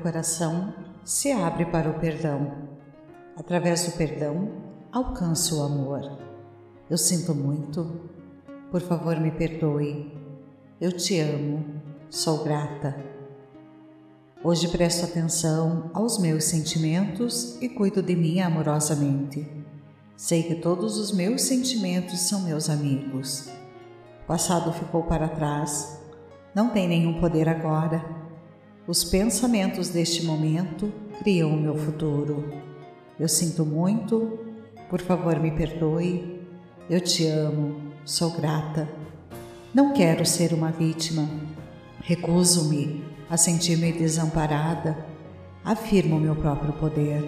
coração se abre para o perdão. Através do perdão, alcanço o amor. Eu sinto muito. Por favor, me perdoe. Eu te amo. Sou grata. Hoje presto atenção aos meus sentimentos e cuido de mim amorosamente. Sei que todos os meus sentimentos são meus amigos. O passado ficou para trás. Não tem nenhum poder agora os pensamentos deste momento criam o meu futuro. Eu sinto muito, por favor me perdoe. Eu te amo, sou grata. Não quero ser uma vítima. Recuso-me a sentir-me desamparada. Afirmo meu próprio poder.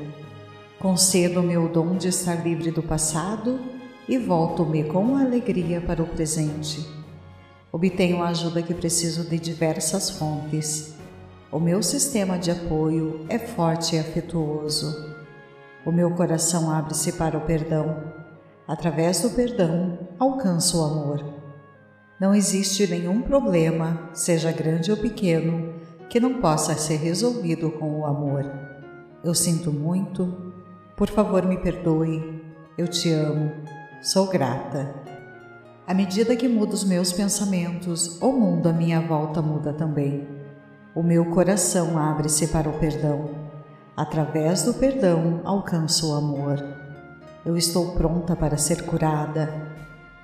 Concedo-me o dom de estar livre do passado e volto-me com alegria para o presente. Obtenho a ajuda que preciso de diversas fontes o meu sistema de apoio é forte e afetuoso. O meu coração abre-se para o perdão. Através do perdão, alcanço o amor. Não existe nenhum problema, seja grande ou pequeno, que não possa ser resolvido com o amor. Eu sinto muito. Por favor, me perdoe. Eu te amo. Sou grata. À medida que mudo os meus pensamentos, o mundo à minha volta muda também. O meu coração abre-se para o perdão. Através do perdão alcanço o amor. Eu estou pronta para ser curada.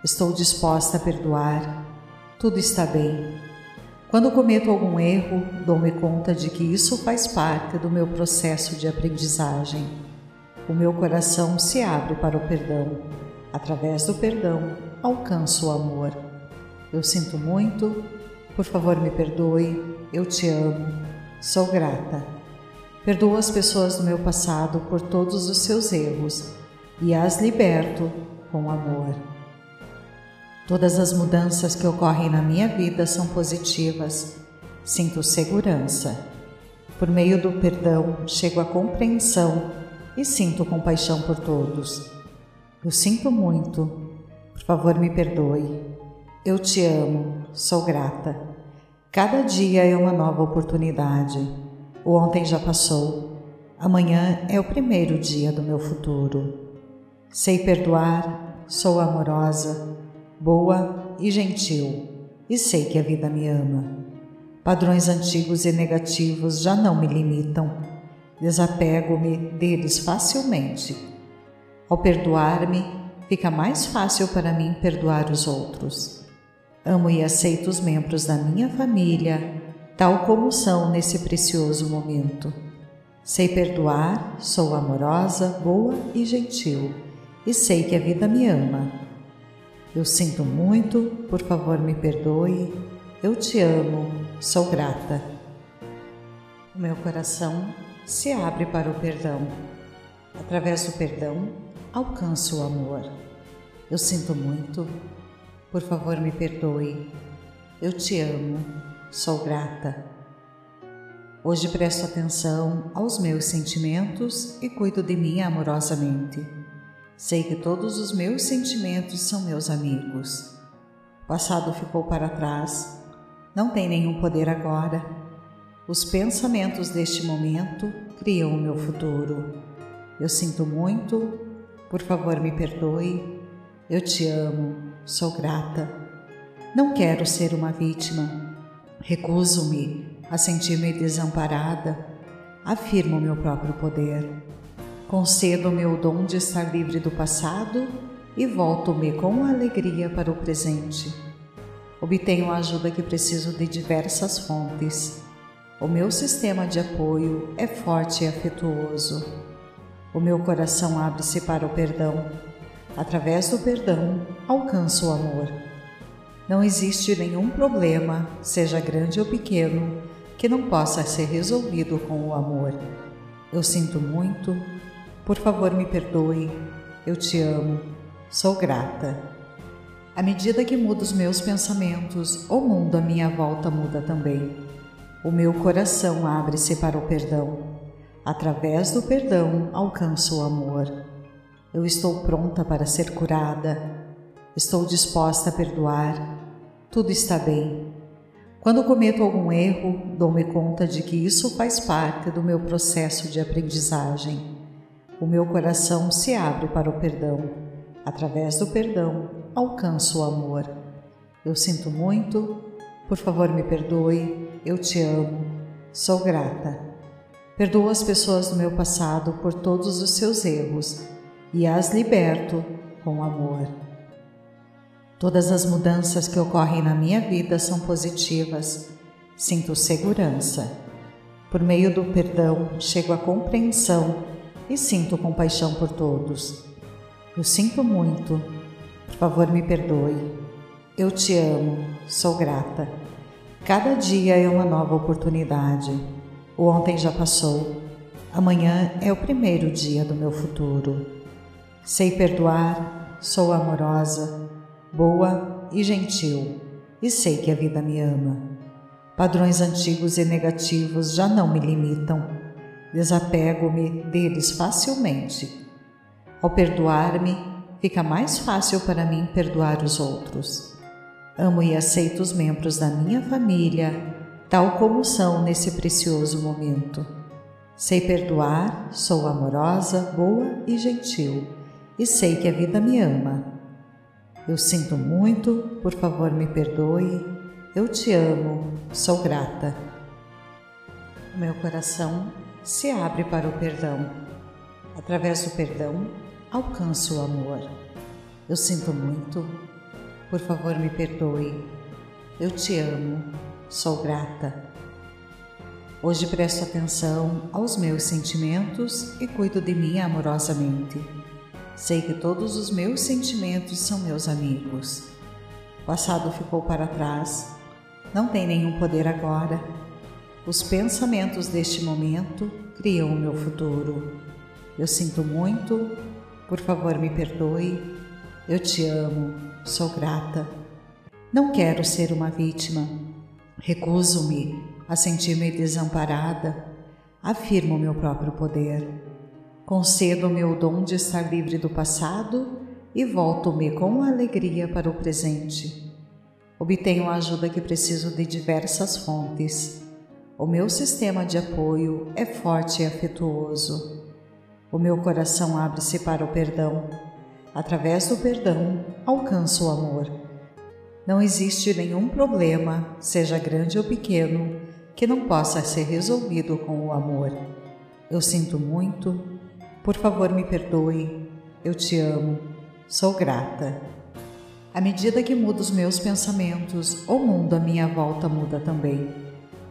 Estou disposta a perdoar. Tudo está bem. Quando cometo algum erro, dou-me conta de que isso faz parte do meu processo de aprendizagem. O meu coração se abre para o perdão. Através do perdão, alcanço o amor. Eu sinto muito, por favor, me perdoe, eu te amo, sou grata. Perdoo as pessoas do meu passado por todos os seus erros e as liberto com amor. Todas as mudanças que ocorrem na minha vida são positivas. Sinto segurança. Por meio do perdão, chego à compreensão e sinto compaixão por todos. Eu sinto muito. Por favor, me perdoe. Eu te amo. Sou grata. Cada dia é uma nova oportunidade. O ontem já passou. Amanhã é o primeiro dia do meu futuro. Sei perdoar, sou amorosa, boa e gentil, e sei que a vida me ama. Padrões antigos e negativos já não me limitam. Desapego-me deles facilmente. Ao perdoar-me, fica mais fácil para mim perdoar os outros. Amo e aceito os membros da minha família, tal como são nesse precioso momento. Sei perdoar, sou amorosa, boa e gentil, e sei que a vida me ama. Eu sinto muito, por favor me perdoe. Eu te amo, sou grata. O meu coração se abre para o perdão. Através do perdão, alcanço o amor. Eu sinto muito, por favor, me perdoe. Eu te amo. Sou grata. Hoje presto atenção aos meus sentimentos e cuido de mim amorosamente. Sei que todos os meus sentimentos são meus amigos. O passado ficou para trás. Não tem nenhum poder agora. Os pensamentos deste momento criam o meu futuro. Eu sinto muito. Por favor, me perdoe. Eu te amo sou grata. Não quero ser uma vítima. Recuso-me a sentir-me desamparada. Afirmo meu próprio poder. Concedo-me o dom de estar livre do passado e volto-me com alegria para o presente. Obtenho a ajuda que preciso de diversas fontes. O meu sistema de apoio é forte e afetuoso. O meu coração abre-se para o perdão Através do perdão, alcanço o amor. Não existe nenhum problema, seja grande ou pequeno, que não possa ser resolvido com o amor. Eu sinto muito, por favor me perdoe, eu te amo, sou grata. À medida que mudo os meus pensamentos, o mundo à minha volta muda também. O meu coração abre-se para o perdão. Através do perdão, alcanço o amor. Eu estou pronta para ser curada. Estou disposta a perdoar. Tudo está bem. Quando cometo algum erro, dou-me conta de que isso faz parte do meu processo de aprendizagem. O meu coração se abre para o perdão. Através do perdão, alcanço o amor. Eu sinto muito, por favor me perdoe, eu te amo, sou grata. Perdoo as pessoas do meu passado por todos os seus erros e as liberto com amor. Todas as mudanças que ocorrem na minha vida são positivas. Sinto segurança. Por meio do perdão, chego à compreensão e sinto compaixão por todos. Eu sinto muito. Por favor, me perdoe. Eu te amo. Sou grata. Cada dia é uma nova oportunidade. O ontem já passou. Amanhã é o primeiro dia do meu futuro. Sei perdoar, sou amorosa, boa e gentil, e sei que a vida me ama. Padrões antigos e negativos já não me limitam. Desapego-me deles facilmente. Ao perdoar-me, fica mais fácil para mim perdoar os outros. Amo e aceito os membros da minha família, tal como são nesse precioso momento. Sei perdoar, sou amorosa, boa e gentil, e sei que a vida me ama. Eu sinto muito, por favor me perdoe, eu te amo, sou grata. Meu coração se abre para o perdão. Através do perdão, alcanço o amor. Eu sinto muito, por favor, me perdoe. Eu te amo, sou grata. Hoje presto atenção aos meus sentimentos e cuido de mim amorosamente. Sei que todos os meus sentimentos são meus amigos. O passado ficou para trás, não tem nenhum poder agora. Os pensamentos deste momento criam o meu futuro. Eu sinto muito, por favor, me perdoe. Eu te amo, sou grata. Não quero ser uma vítima. Recuso-me a sentir-me desamparada. Afirmo meu próprio poder. Concedo-me o dom de estar livre do passado e volto-me com alegria para o presente. Obtenho a ajuda que preciso de diversas fontes. O meu sistema de apoio é forte e afetuoso. O meu coração abre-se para o perdão Através do perdão, alcanço o amor. Não existe nenhum problema, seja grande ou pequeno, que não possa ser resolvido com o amor. Eu sinto muito, por favor me perdoe, eu te amo, sou grata. À medida que mudo os meus pensamentos, o mundo à minha volta muda também.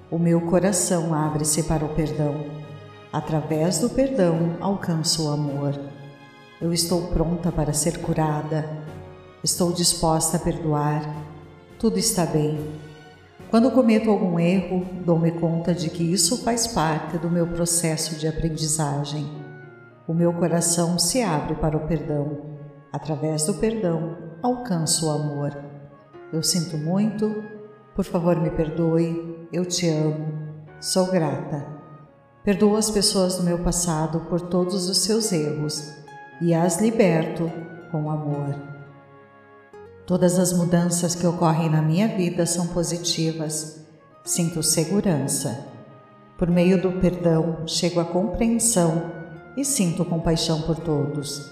O meu coração abre-se para o perdão. Através do perdão, alcanço o amor. Eu estou pronta para ser curada. Estou disposta a perdoar. Tudo está bem. Quando cometo algum erro, dou-me conta de que isso faz parte do meu processo de aprendizagem. O meu coração se abre para o perdão. Através do perdão, alcanço o amor. Eu sinto muito, por favor me perdoe, eu te amo, sou grata. Perdoo as pessoas do meu passado por todos os seus erros e as liberto com amor. Todas as mudanças que ocorrem na minha vida são positivas. Sinto segurança. Por meio do perdão, chego à compreensão e sinto compaixão por todos.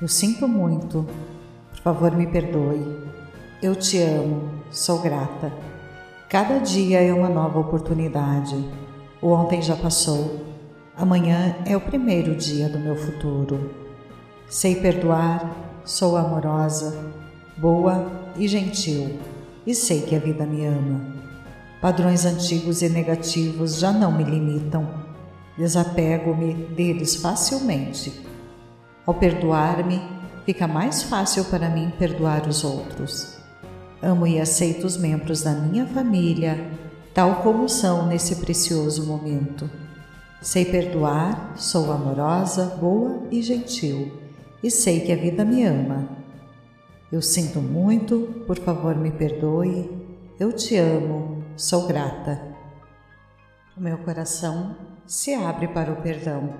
Eu sinto muito. Por favor, me perdoe. Eu te amo. Sou grata. Cada dia é uma nova oportunidade. O ontem já passou. Amanhã é o primeiro dia do meu futuro. Sei perdoar, sou amorosa, boa e gentil, e sei que a vida me ama. Padrões antigos e negativos já não me limitam. Desapego-me deles facilmente. Ao perdoar-me, fica mais fácil para mim perdoar os outros. Amo e aceito os membros da minha família, tal como são nesse precioso momento. Sei perdoar, sou amorosa, boa e gentil e sei que a vida me ama. Eu sinto muito, por favor me perdoe, eu te amo, sou grata. O meu coração se abre para o perdão.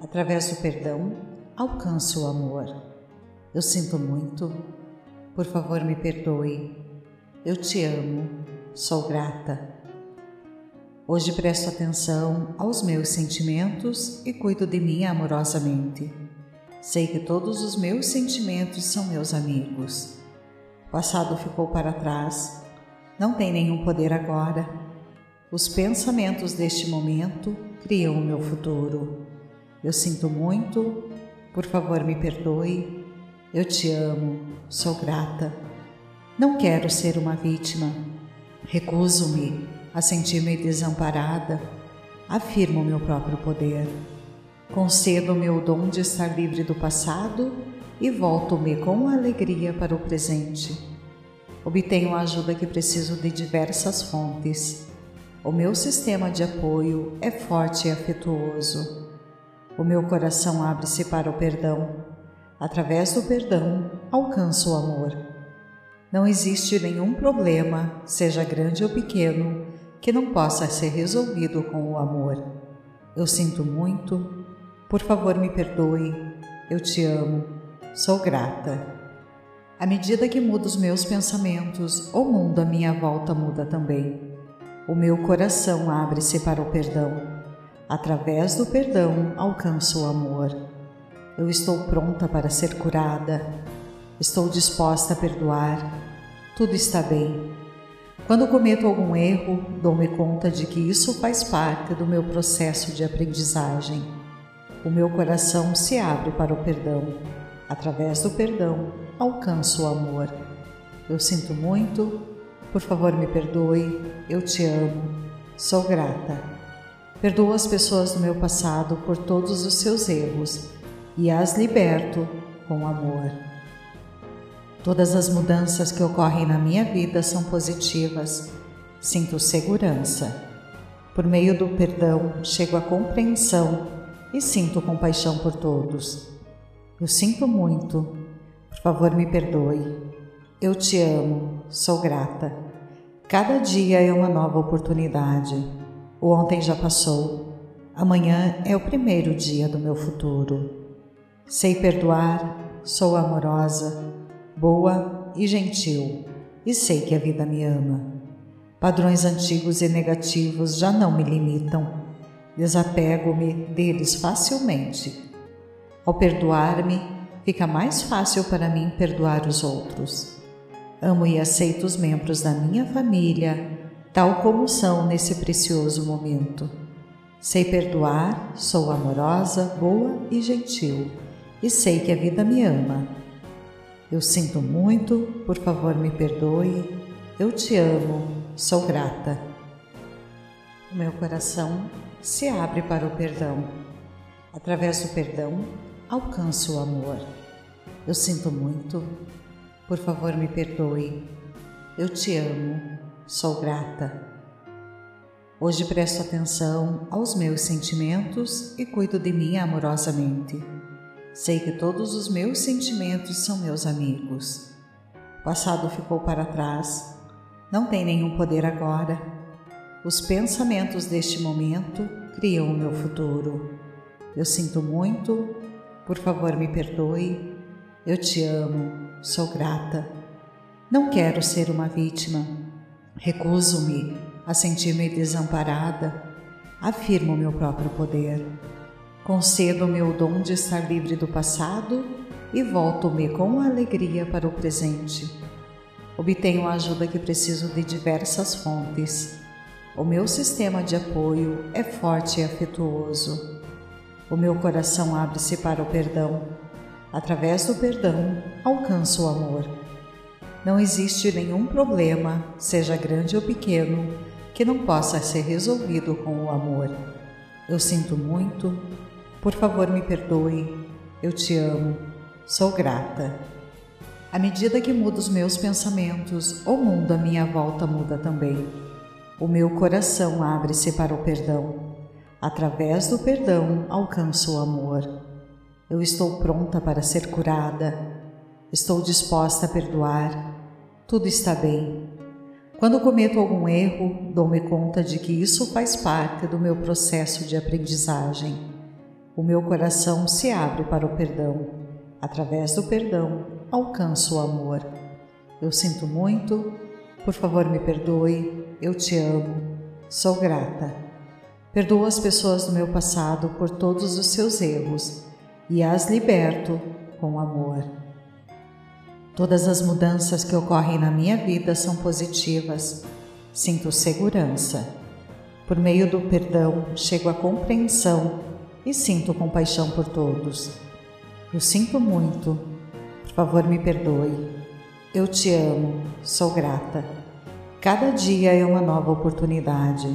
Através do perdão, alcanço o amor. Eu sinto muito, por favor me perdoe, eu te amo, sou grata. Hoje presto atenção aos meus sentimentos e cuido de mim amorosamente. Sei que todos os meus sentimentos são meus amigos. O passado ficou para trás, não tem nenhum poder agora. Os pensamentos deste momento criam o meu futuro. Eu sinto muito, por favor me perdoe. Eu te amo, sou grata. Não quero ser uma vítima. Recuso-me a sentir-me desamparada. Afirmo meu próprio poder. Concedo-me o dom de estar livre do passado e volto-me com alegria para o presente. Obtenho a ajuda que preciso de diversas fontes. O meu sistema de apoio é forte e afetuoso. O meu coração abre-se para o perdão. Através do perdão, alcanço o amor. Não existe nenhum problema, seja grande ou pequeno, que não possa ser resolvido com o amor. Eu sinto muito, por favor me perdoe, eu te amo, sou grata. À medida que mudo os meus pensamentos, o mundo à minha volta muda também. O meu coração abre-se para o perdão. Através do perdão alcanço o amor. Eu estou pronta para ser curada. Estou disposta a perdoar. Tudo está bem. Quando cometo algum erro, dou-me conta de que isso faz parte do meu processo de aprendizagem. O meu coração se abre para o perdão. Através do perdão, alcanço o amor. Eu sinto muito, por favor me perdoe, eu te amo, sou grata. Perdoo as pessoas do meu passado por todos os seus erros e as liberto com amor. Todas as mudanças que ocorrem na minha vida são positivas. Sinto segurança. Por meio do perdão, chego à compreensão e sinto compaixão por todos. Eu sinto muito. Por favor, me perdoe. Eu te amo. Sou grata. Cada dia é uma nova oportunidade. O ontem já passou. Amanhã é o primeiro dia do meu futuro. Sei perdoar, sou amorosa, boa e gentil, e sei que a vida me ama. Padrões antigos e negativos já não me limitam. Desapego-me deles facilmente. Ao perdoar-me, fica mais fácil para mim perdoar os outros. Amo e aceito os membros da minha família, tal como são nesse precioso momento. Sei perdoar, sou amorosa, boa e gentil e sei que a vida me ama. Eu sinto muito, por favor me perdoe, eu te amo, sou grata. O meu coração se abre para o perdão. Através do perdão, alcanço o amor. Eu sinto muito, por favor me perdoe, eu te amo, sou grata. Hoje presto atenção aos meus sentimentos e cuido de mim amorosamente. Sei que todos os meus sentimentos são meus amigos. O passado ficou para trás, não tem nenhum poder agora. Os pensamentos deste momento criam o meu futuro. Eu sinto muito, por favor me perdoe. Eu te amo, sou grata. Não quero ser uma vítima. Recuso-me a sentir-me desamparada. Afirmo meu próprio poder. Concedo-me o dom de estar livre do passado e volto-me com alegria para o presente. Obtenho a ajuda que preciso de diversas fontes. O meu sistema de apoio é forte e afetuoso. O meu coração abre-se para o perdão. Através do perdão, alcanço o amor. Não existe nenhum problema, seja grande ou pequeno, que não possa ser resolvido com o amor. Eu sinto muito, por favor, me perdoe. Eu te amo. Sou grata. À medida que mudo os meus pensamentos, o mundo à minha volta muda também. O meu coração abre-se para o perdão. Através do perdão, alcanço o amor. Eu estou pronta para ser curada. Estou disposta a perdoar. Tudo está bem. Quando cometo algum erro, dou-me conta de que isso faz parte do meu processo de aprendizagem. O meu coração se abre para o perdão. Através do perdão, alcanço o amor. Eu sinto muito, por favor me perdoe, eu te amo, sou grata. Perdoo as pessoas do meu passado por todos os seus erros e as liberto com amor. Todas as mudanças que ocorrem na minha vida são positivas. Sinto segurança. Por meio do perdão, chego à compreensão e sinto compaixão por todos. Eu sinto muito. Por favor, me perdoe. Eu te amo. Sou grata. Cada dia é uma nova oportunidade.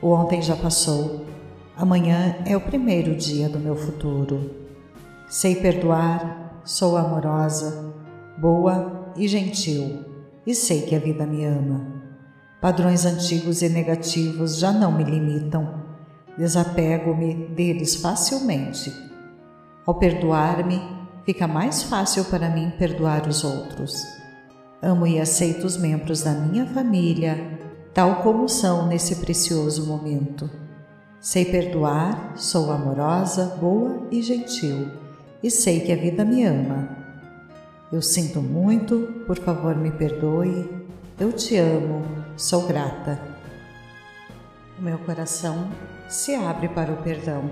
O ontem já passou. Amanhã é o primeiro dia do meu futuro. Sei perdoar, sou amorosa, boa e gentil, e sei que a vida me ama. Padrões antigos e negativos já não me limitam. Desapego-me deles facilmente. Ao perdoar-me, fica mais fácil para mim perdoar os outros. Amo e aceito os membros da minha família, tal como são nesse precioso momento. Sei perdoar, sou amorosa, boa e gentil, e sei que a vida me ama. Eu sinto muito, por favor me perdoe, eu te amo, sou grata. O meu coração se abre para o perdão.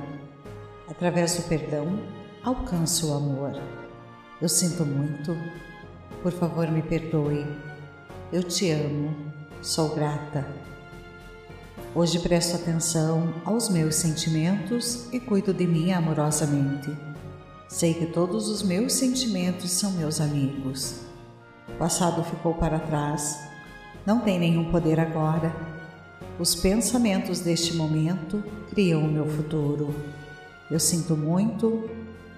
Através do perdão, alcanço o amor. Eu sinto muito, por favor me perdoe. Eu te amo, sou grata. Hoje presto atenção aos meus sentimentos e cuido de mim amorosamente. Sei que todos os meus sentimentos são meus amigos. O passado ficou para trás não tem nenhum poder agora. Os pensamentos deste momento criam o meu futuro. Eu sinto muito,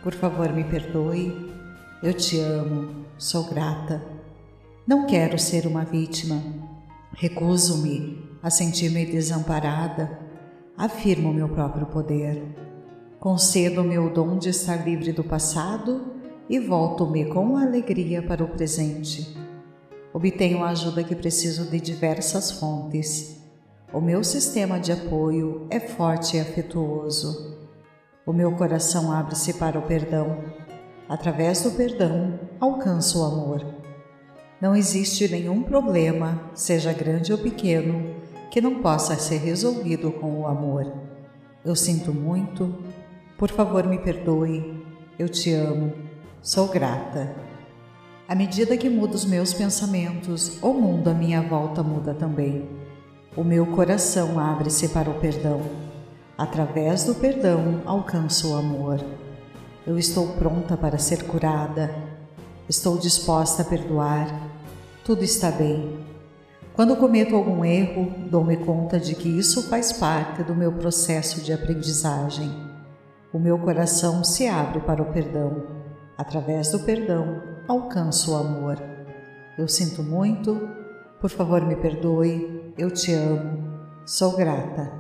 por favor me perdoe. Eu te amo, sou grata. Não quero ser uma vítima. Recuso-me a sentir-me desamparada. Afirmo meu próprio poder. Concedo-me o dom de estar livre do passado e volto-me com alegria para o presente. Obtenho a ajuda que preciso de diversas fontes. O meu sistema de apoio é forte e afetuoso. O meu coração abre-se para o perdão. Através do perdão, alcanço o amor. Não existe nenhum problema, seja grande ou pequeno, que não possa ser resolvido com o amor. Eu sinto muito, por favor me perdoe, eu te amo, sou grata. À medida que mudo os meus pensamentos, o mundo à minha volta muda também. O meu coração abre-se para o perdão. Através do perdão, alcanço o amor. Eu estou pronta para ser curada. Estou disposta a perdoar. Tudo está bem. Quando cometo algum erro, dou-me conta de que isso faz parte do meu processo de aprendizagem. O meu coração se abre para o perdão. Através do perdão, alcanço o amor. Eu sinto muito, por favor me perdoe, eu te amo, sou grata.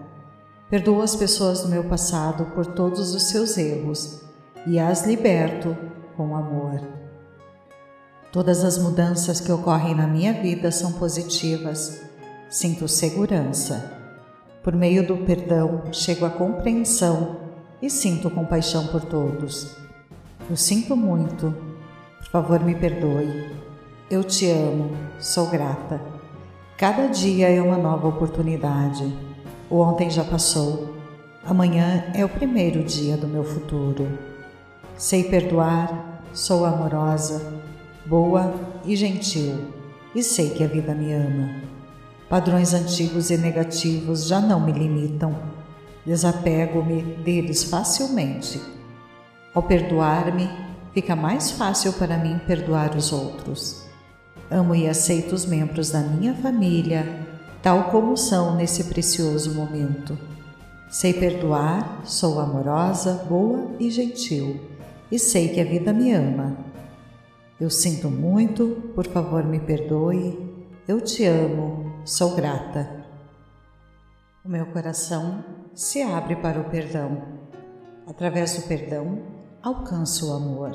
Perdoo as pessoas do meu passado por todos os seus erros e as liberto com amor. Todas as mudanças que ocorrem na minha vida são positivas. Sinto segurança. Por meio do perdão, chego à compreensão e sinto compaixão por todos. Eu sinto muito. Por favor, me perdoe. Eu te amo. Sou grata. Cada dia é uma nova oportunidade. O ontem já passou. Amanhã é o primeiro dia do meu futuro. Sei perdoar, sou amorosa, boa e gentil, e sei que a vida me ama. Padrões antigos e negativos já não me limitam. Desapego-me deles facilmente ao perdoar-me, fica mais fácil para mim perdoar os outros. Amo e aceito os membros da minha família, tal como são nesse precioso momento. Sei perdoar, sou amorosa, boa e gentil, e sei que a vida me ama. Eu sinto muito, por favor me perdoe, eu te amo, sou grata. O meu coração se abre para o perdão. Através do perdão, alcanço o amor.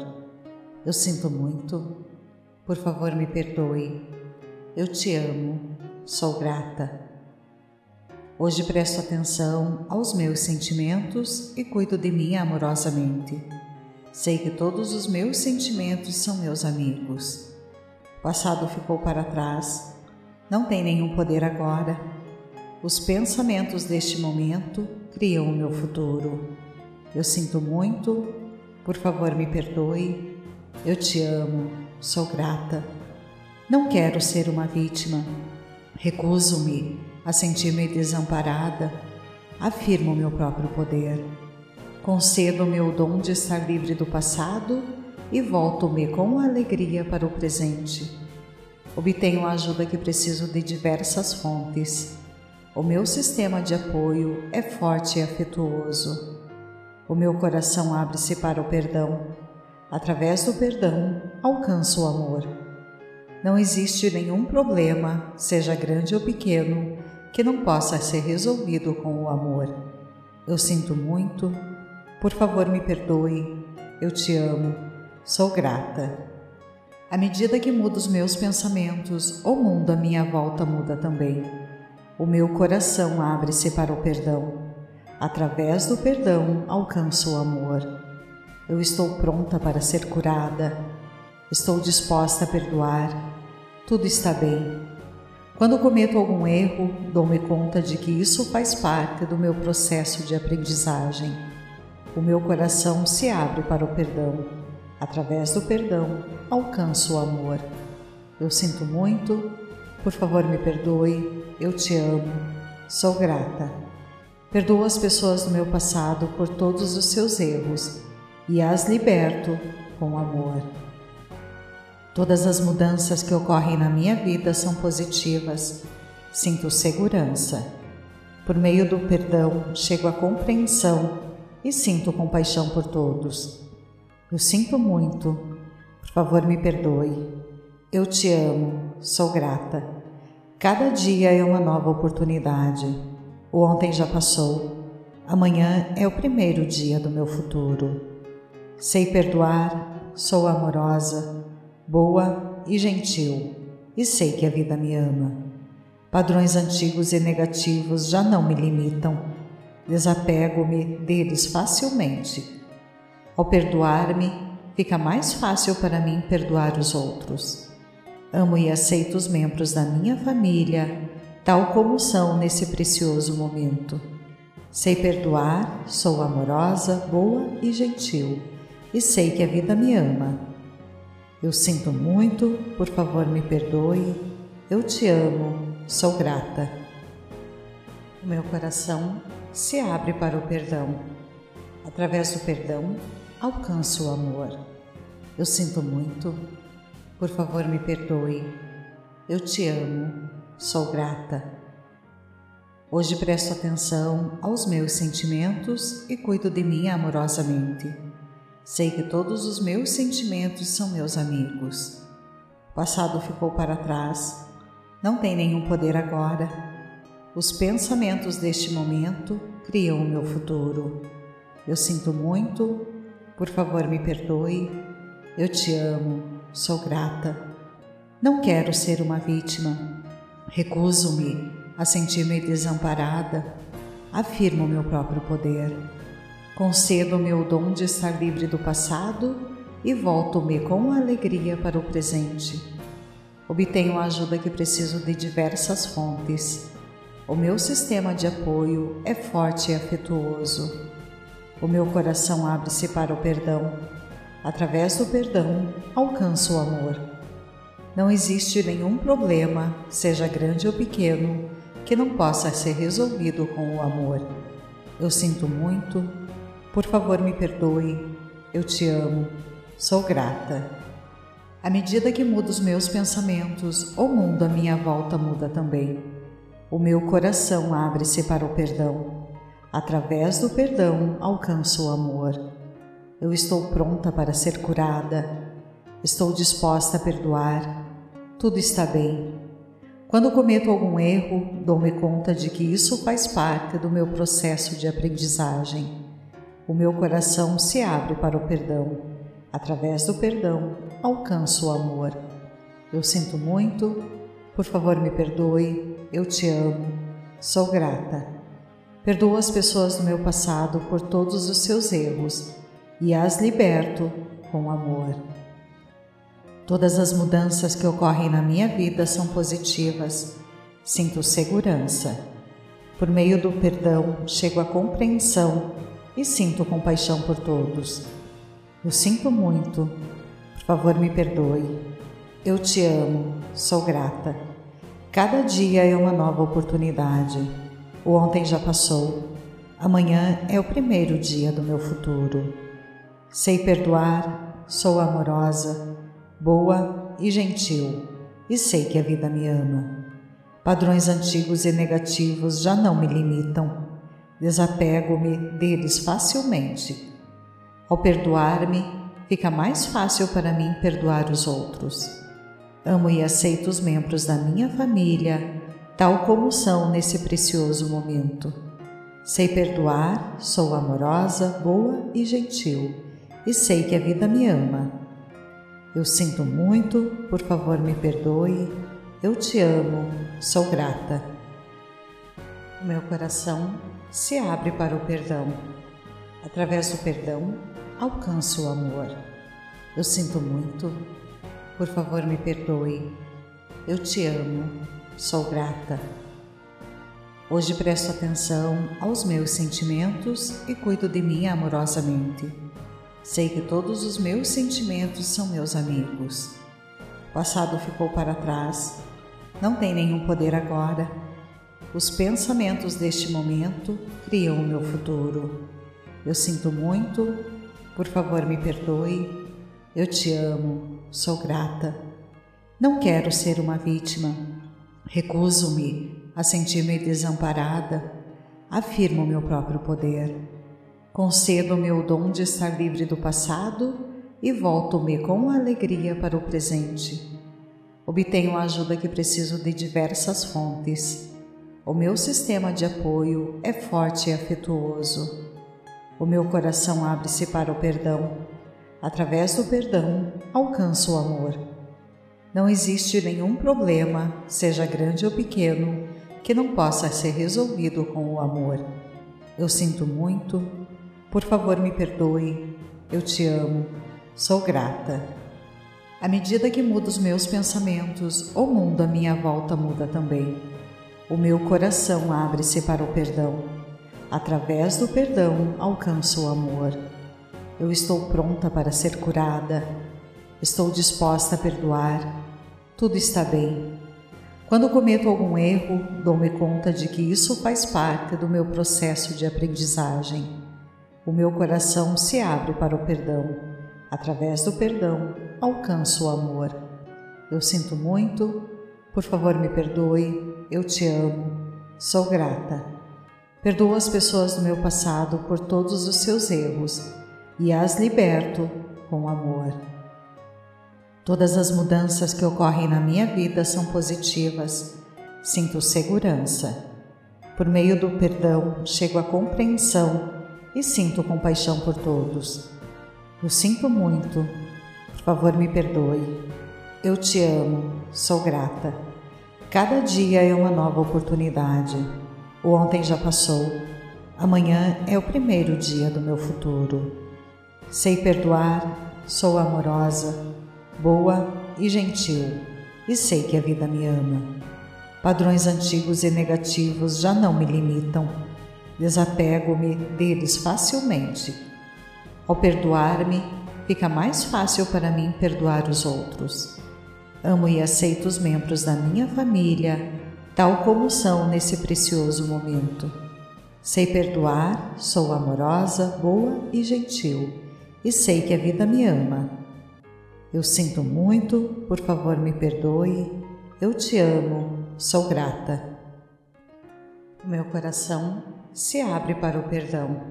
Eu sinto muito, por favor me perdoe. Eu te amo, sou grata. Hoje presto atenção aos meus sentimentos e cuido de mim amorosamente. Sei que todos os meus sentimentos são meus amigos. O passado ficou para trás, não tem nenhum poder agora. Os pensamentos deste momento criam o meu futuro. Eu sinto muito, por favor me perdoe. Eu te amo, sou grata. Não quero ser uma vítima. Recuso-me a sentir-me desamparada. Afirmo meu próprio poder. Concedo-me o dom de estar livre do passado e volto-me com alegria para o presente. Obtenho a ajuda que preciso de diversas fontes. O meu sistema de apoio é forte e afetuoso. O meu coração abre-se para o perdão. Através do perdão, alcanço o amor. Não existe nenhum problema, seja grande ou pequeno, que não possa ser resolvido com o amor. Eu sinto muito, por favor me perdoe, eu te amo, sou grata. À medida que mudo os meus pensamentos, o mundo à minha volta muda também. O meu coração abre-se para o perdão. Através do perdão alcanço o amor. Eu estou pronta para ser curada. Estou disposta a perdoar. Tudo está bem. Quando cometo algum erro, dou-me conta de que isso faz parte do meu processo de aprendizagem. O meu coração se abre para o perdão. Através do perdão, alcanço o amor. Eu sinto muito, por favor me perdoe, eu te amo, sou grata. Perdoo as pessoas do meu passado por todos os seus erros e as liberto com amor. Todas as mudanças que ocorrem na minha vida são positivas. Sinto segurança. Por meio do perdão, chego à compreensão e sinto compaixão por todos. Eu sinto muito. Por favor, me perdoe. Eu te amo. Sou grata. Cada dia é uma nova oportunidade. O ontem já passou. Amanhã é o primeiro dia do meu futuro. Sei perdoar, sou amorosa, boa e gentil, e sei que a vida me ama. Padrões antigos e negativos já não me limitam. Desapego-me deles facilmente ao perdoar-me, fica mais fácil para mim perdoar os outros. Amo e aceito os membros da minha família, tal como são nesse precioso momento. Sei perdoar, sou amorosa, boa e gentil, e sei que a vida me ama. Eu sinto muito, por favor me perdoe. Eu te amo, sou grata. O meu coração se abre para o perdão. Através do perdão, alcanço o amor. Eu sinto muito, por favor me perdoe. Eu te amo, sou grata. Hoje presto atenção aos meus sentimentos e cuido de mim amorosamente. Sei que todos os meus sentimentos são meus amigos. O passado ficou para trás, não tem nenhum poder agora. Os pensamentos deste momento criam o meu futuro. Eu sinto muito, por favor, me perdoe. Eu te amo, sou grata. Não quero ser uma vítima. Recuso-me a sentir-me desamparada. Afirmo meu próprio poder. Concedo-me o dom de estar livre do passado e volto-me com alegria para o presente. Obtenho a ajuda que preciso de diversas fontes. O meu sistema de apoio é forte e afetuoso. O meu coração abre-se para o perdão. Através do perdão, alcanço o amor. Não existe nenhum problema, seja grande ou pequeno, que não possa ser resolvido com o amor. Eu sinto muito, por favor me perdoe, eu te amo, sou grata. À medida que mudo os meus pensamentos, o mundo à minha volta muda também. O meu coração abre-se para o perdão. Através do perdão alcanço o amor. Eu estou pronta para ser curada. Estou disposta a perdoar. Tudo está bem. Quando cometo algum erro, dou-me conta de que isso faz parte do meu processo de aprendizagem. O meu coração se abre para o perdão. Através do perdão, alcanço o amor. Eu sinto muito, por favor me perdoe, eu te amo, sou grata. Perdoo as pessoas do meu passado por todos os seus erros e as liberto com amor. Todas as mudanças que ocorrem na minha vida são positivas. Sinto segurança. Por meio do perdão, chego à compreensão e sinto compaixão por todos. Eu sinto muito, por favor, me perdoe. Eu te amo, sou grata. Cada dia é uma nova oportunidade. O ontem já passou. Amanhã é o primeiro dia do meu futuro. Sei perdoar, sou amorosa, boa e gentil, e sei que a vida me ama. Padrões antigos e negativos já não me limitam. Desapego-me deles facilmente. Ao perdoar-me, fica mais fácil para mim perdoar os outros. Amo e aceito os membros da minha família, tal como são nesse precioso momento. Sei perdoar, sou amorosa, boa e gentil, e sei que a vida me ama. Eu sinto muito, por favor me perdoe, eu te amo, sou grata. Meu coração se abre para o perdão. Através do perdão, alcanço o amor. Eu sinto muito, por favor me perdoe. Eu te amo, sou grata. Hoje presto atenção aos meus sentimentos e cuido de mim amorosamente. Sei que todos os meus sentimentos são meus amigos. O passado ficou para trás não tem nenhum poder agora. Os pensamentos deste momento criam o meu futuro. Eu sinto muito, por favor me perdoe. Eu te amo, sou grata. Não quero ser uma vítima. Recuso-me a sentir-me desamparada. Afirmo meu próprio poder. Concedo o meu dom de estar livre do passado e volto-me com alegria para o presente. Obtenho a ajuda que preciso de diversas fontes. O meu sistema de apoio é forte e afetuoso. O meu coração abre-se para o perdão. Através do perdão, alcanço o amor. Não existe nenhum problema, seja grande ou pequeno, que não possa ser resolvido com o amor. Eu sinto muito, por favor me perdoe, eu te amo, sou grata. À medida que mudo os meus pensamentos, o mundo à minha volta muda também. O meu coração abre-se para o perdão. Através do perdão, alcanço o amor. Eu estou pronta para ser curada. Estou disposta a perdoar. Tudo está bem. Quando cometo algum erro, dou-me conta de que isso faz parte do meu processo de aprendizagem. O meu coração se abre para o perdão. Através do perdão, alcanço o amor. Eu sinto muito, por favor me perdoe, eu te amo, sou grata. Perdoo as pessoas do meu passado por todos os seus erros e as liberto com amor. Todas as mudanças que ocorrem na minha vida são positivas. Sinto segurança. Por meio do perdão, chego à compreensão e sinto compaixão por todos. Eu sinto muito. Por favor, me perdoe. Eu te amo. Sou grata. Cada dia é uma nova oportunidade. O ontem já passou. Amanhã é o primeiro dia do meu futuro. Sei perdoar, sou amorosa, boa e gentil, e sei que a vida me ama. Padrões antigos e negativos já não me limitam. Desapego-me deles facilmente ao perdoar-me, fica mais fácil para mim perdoar os outros. Amo e aceito os membros da minha família, tal como são nesse precioso momento. Sei perdoar, sou amorosa, boa e gentil, e sei que a vida me ama. Eu sinto muito, por favor me perdoe, eu te amo, sou grata. O meu coração se abre para o perdão.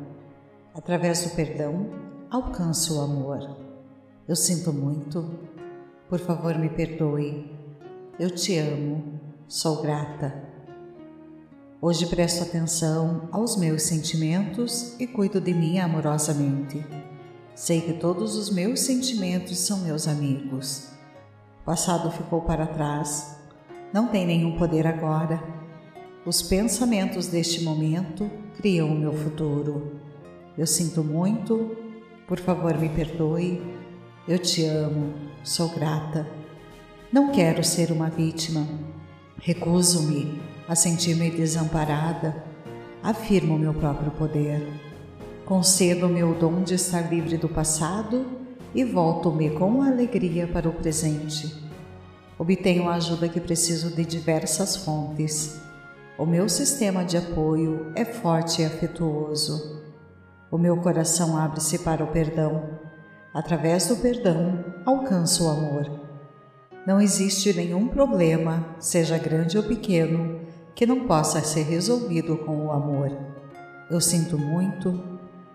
Através do perdão, alcanço o amor. Eu sinto muito, por favor me perdoe. Eu te amo, sou grata. Hoje presto atenção aos meus sentimentos e cuido de mim amorosamente. Sei que todos os meus sentimentos são meus amigos. O passado ficou para trás, não tem nenhum poder agora. Os pensamentos deste momento criam o meu futuro. Eu sinto muito, por favor, me perdoe. Eu te amo, sou grata. Não quero ser uma vítima. Recuso-me a sentir-me desamparada. afirmo meu próprio poder. Concedo-me o dom de estar livre do passado e volto-me com alegria para o presente. Obtenho a ajuda que preciso de diversas fontes. O meu sistema de apoio é forte e afetuoso. O meu coração abre-se para o perdão. Através do perdão, alcanço o amor. Não existe nenhum problema, seja grande ou pequeno, que não possa ser resolvido com o amor. Eu sinto muito,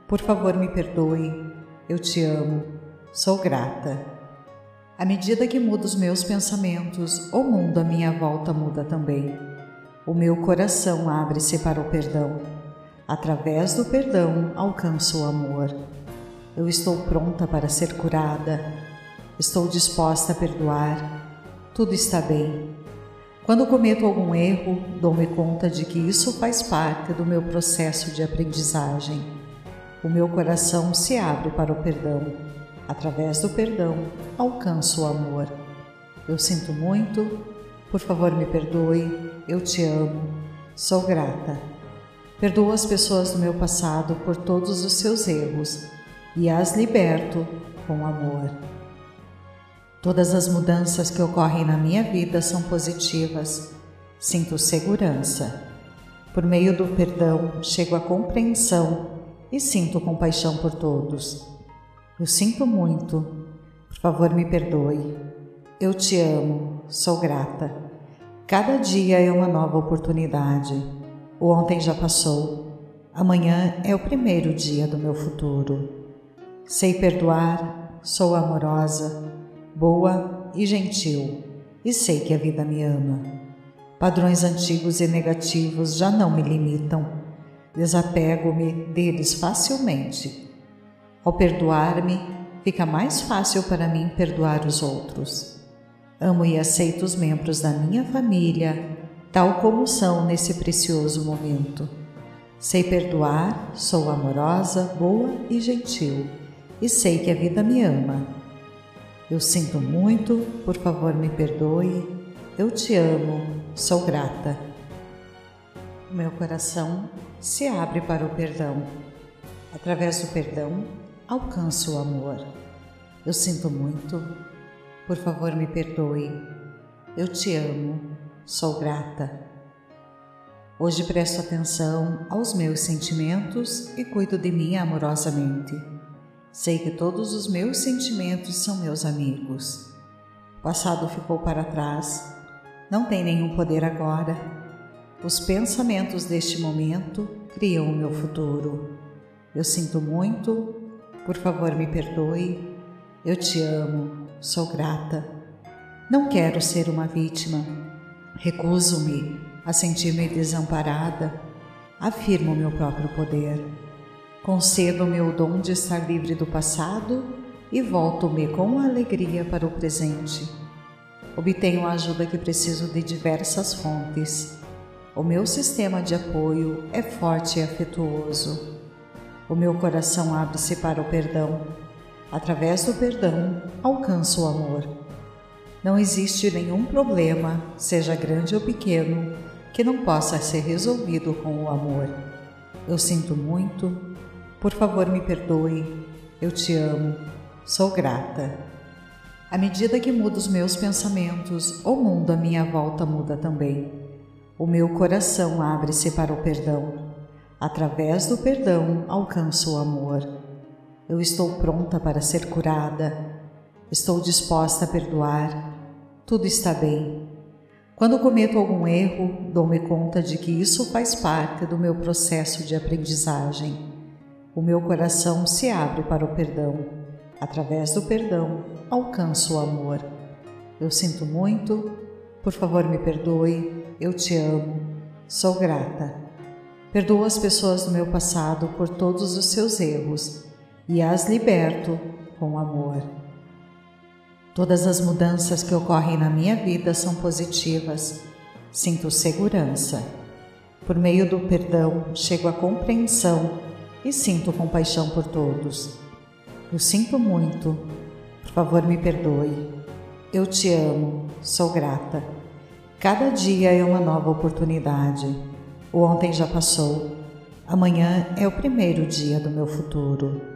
por favor me perdoe, eu te amo, sou grata. À medida que mudo os meus pensamentos, o mundo à minha volta muda também. O meu coração abre-se para o perdão. Através do perdão alcanço o amor. Eu estou pronta para ser curada. Estou disposta a perdoar. Tudo está bem. Quando cometo algum erro, dou-me conta de que isso faz parte do meu processo de aprendizagem. O meu coração se abre para o perdão. Através do perdão, alcanço o amor. Eu sinto muito, por favor, me perdoe. Eu te amo. Sou grata. Perdoo as pessoas do meu passado por todos os seus erros e as liberto com amor. Todas as mudanças que ocorrem na minha vida são positivas. Sinto segurança. Por meio do perdão, chego à compreensão e sinto compaixão por todos. Eu sinto muito. Por favor, me perdoe. Eu te amo, sou grata. Cada dia é uma nova oportunidade. O ontem já passou. Amanhã é o primeiro dia do meu futuro. Sei perdoar, sou amorosa, boa e gentil, e sei que a vida me ama. Padrões antigos e negativos já não me limitam. Desapego-me deles facilmente. Ao perdoar-me, fica mais fácil para mim perdoar os outros. Amo e aceito os membros da minha família, tal como são nesse precioso momento. Sei perdoar, sou amorosa, boa e gentil, e sei que a vida me ama. Eu sinto muito, por favor me perdoe, eu te amo, sou grata. Meu coração se abre para o perdão. Através do perdão, alcanço o amor. Eu sinto muito, por favor, me perdoe. Eu te amo, sou grata. Hoje presto atenção aos meus sentimentos e cuido de mim amorosamente. Sei que todos os meus sentimentos são meus amigos. O passado ficou para trás, não tem nenhum poder agora. Os pensamentos deste momento criam o meu futuro. Eu sinto muito, por favor, me perdoe. Eu te amo, sou grata. Não quero ser uma vítima. Recuso-me a sentir-me desamparada. Afirmo meu próprio poder. Concedo-me o dom de estar livre do passado e volto-me com alegria para o presente. Obtenho a ajuda que preciso de diversas fontes. O meu sistema de apoio é forte e afetuoso. O meu coração abre-se para o perdão Através do perdão, alcanço o amor. Não existe nenhum problema, seja grande ou pequeno, que não possa ser resolvido com o amor. Eu sinto muito, por favor me perdoe, eu te amo, sou grata. À medida que mudo os meus pensamentos, o mundo à minha volta muda também. O meu coração abre-se para o perdão. Através do perdão, alcanço o amor. Eu estou pronta para ser curada. Estou disposta a perdoar. Tudo está bem. Quando cometo algum erro, dou-me conta de que isso faz parte do meu processo de aprendizagem. O meu coração se abre para o perdão. Através do perdão, alcanço o amor. Eu sinto muito, por favor me perdoe, eu te amo, sou grata. Perdoo as pessoas do meu passado por todos os seus erros e as liberto com amor. Todas as mudanças que ocorrem na minha vida são positivas. Sinto segurança. Por meio do perdão, chego à compreensão e sinto compaixão por todos. Eu sinto muito. Por favor, me perdoe. Eu te amo. Sou grata. Cada dia é uma nova oportunidade. O ontem já passou. Amanhã é o primeiro dia do meu futuro.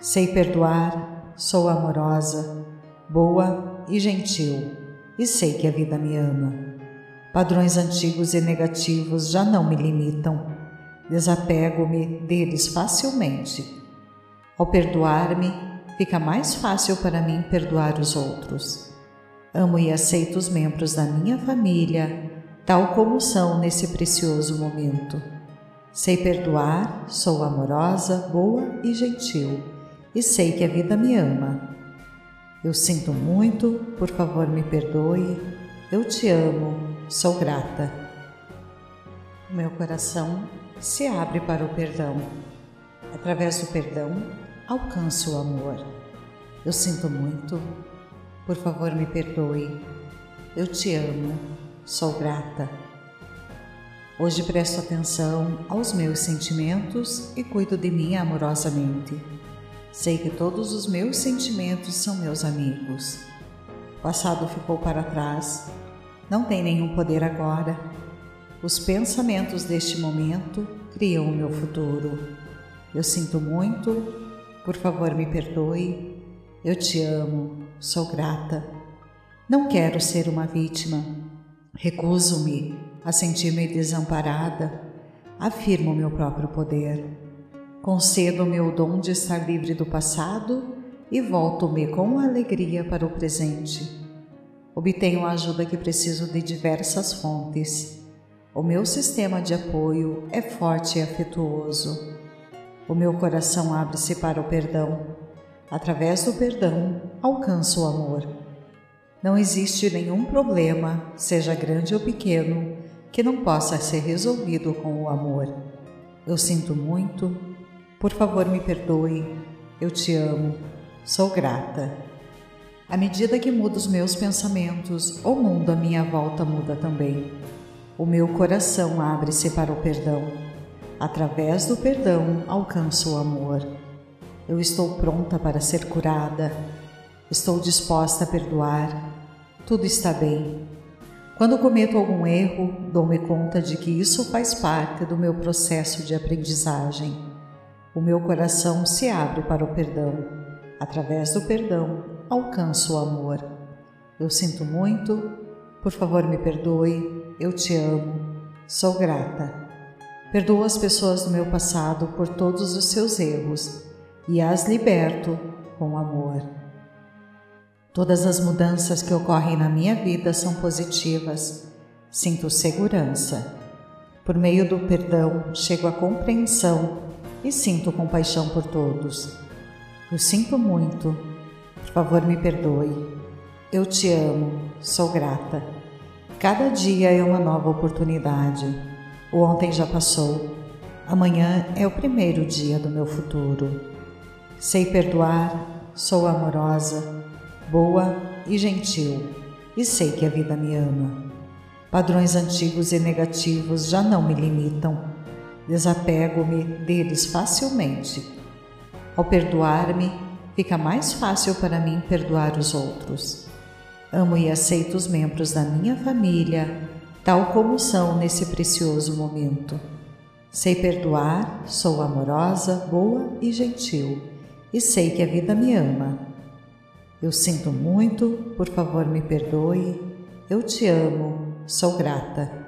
Sei perdoar, sou amorosa, boa e gentil, e sei que a vida me ama. Padrões antigos e negativos já não me limitam. Desapego-me deles facilmente. Ao perdoar-me, fica mais fácil para mim perdoar os outros. Amo e aceito os membros da minha família, tal como são nesse precioso momento. Sei perdoar, sou amorosa, boa e gentil, e sei que a vida me ama. Eu sinto muito, por favor me perdoe, eu te amo, sou grata. Meu coração se abre para o perdão. Através do perdão, alcanço o amor. Eu sinto muito, por favor me perdoe, eu te amo, sou grata. Hoje presto atenção aos meus sentimentos e cuido de mim amorosamente. Sei que todos os meus sentimentos são meus amigos. O passado ficou para trás, não tem nenhum poder agora. Os pensamentos deste momento criam o meu futuro. Eu sinto muito, por favor me perdoe. Eu te amo, sou grata. Não quero ser uma vítima. Recuso-me a sentir-me desamparada, afirmo meu próprio poder. Concedo-me o dom de estar livre do passado e volto-me com alegria para o presente. Obtenho a ajuda que preciso de diversas fontes. O meu sistema de apoio é forte e afetuoso. O meu coração abre-se para o perdão. Através do perdão, alcanço o amor. Não existe nenhum problema, seja grande ou pequeno, que não possa ser resolvido com o amor. Eu sinto muito, por favor me perdoe, eu te amo, sou grata. À medida que mudo os meus pensamentos, o mundo à minha volta muda também. O meu coração abre-se para o perdão. Através do perdão alcanço o amor. Eu estou pronta para ser curada. Estou disposta a perdoar. Tudo está bem. Quando cometo algum erro, dou-me conta de que isso faz parte do meu processo de aprendizagem. O meu coração se abre para o perdão. Através do perdão, alcanço o amor. Eu sinto muito, por favor me perdoe, eu te amo, sou grata. Perdoo as pessoas do meu passado por todos os seus erros e as liberto com amor. Todas as mudanças que ocorrem na minha vida são positivas. Sinto segurança. Por meio do perdão, chego à compreensão e sinto compaixão por todos. Eu sinto muito. Por favor, me perdoe. Eu te amo. Sou grata. Cada dia é uma nova oportunidade. O ontem já passou. Amanhã é o primeiro dia do meu futuro. Sei perdoar, sou amorosa, boa e gentil, e sei que a vida me ama. Padrões antigos e negativos já não me limitam. Desapego-me deles facilmente. Ao perdoar-me, fica mais fácil para mim perdoar os outros. Amo e aceito os membros da minha família, tal como são nesse precioso momento. Sei perdoar, sou amorosa, boa e gentil, e sei que a vida me ama. Eu sinto muito, por favor me perdoe. Eu te amo, sou grata.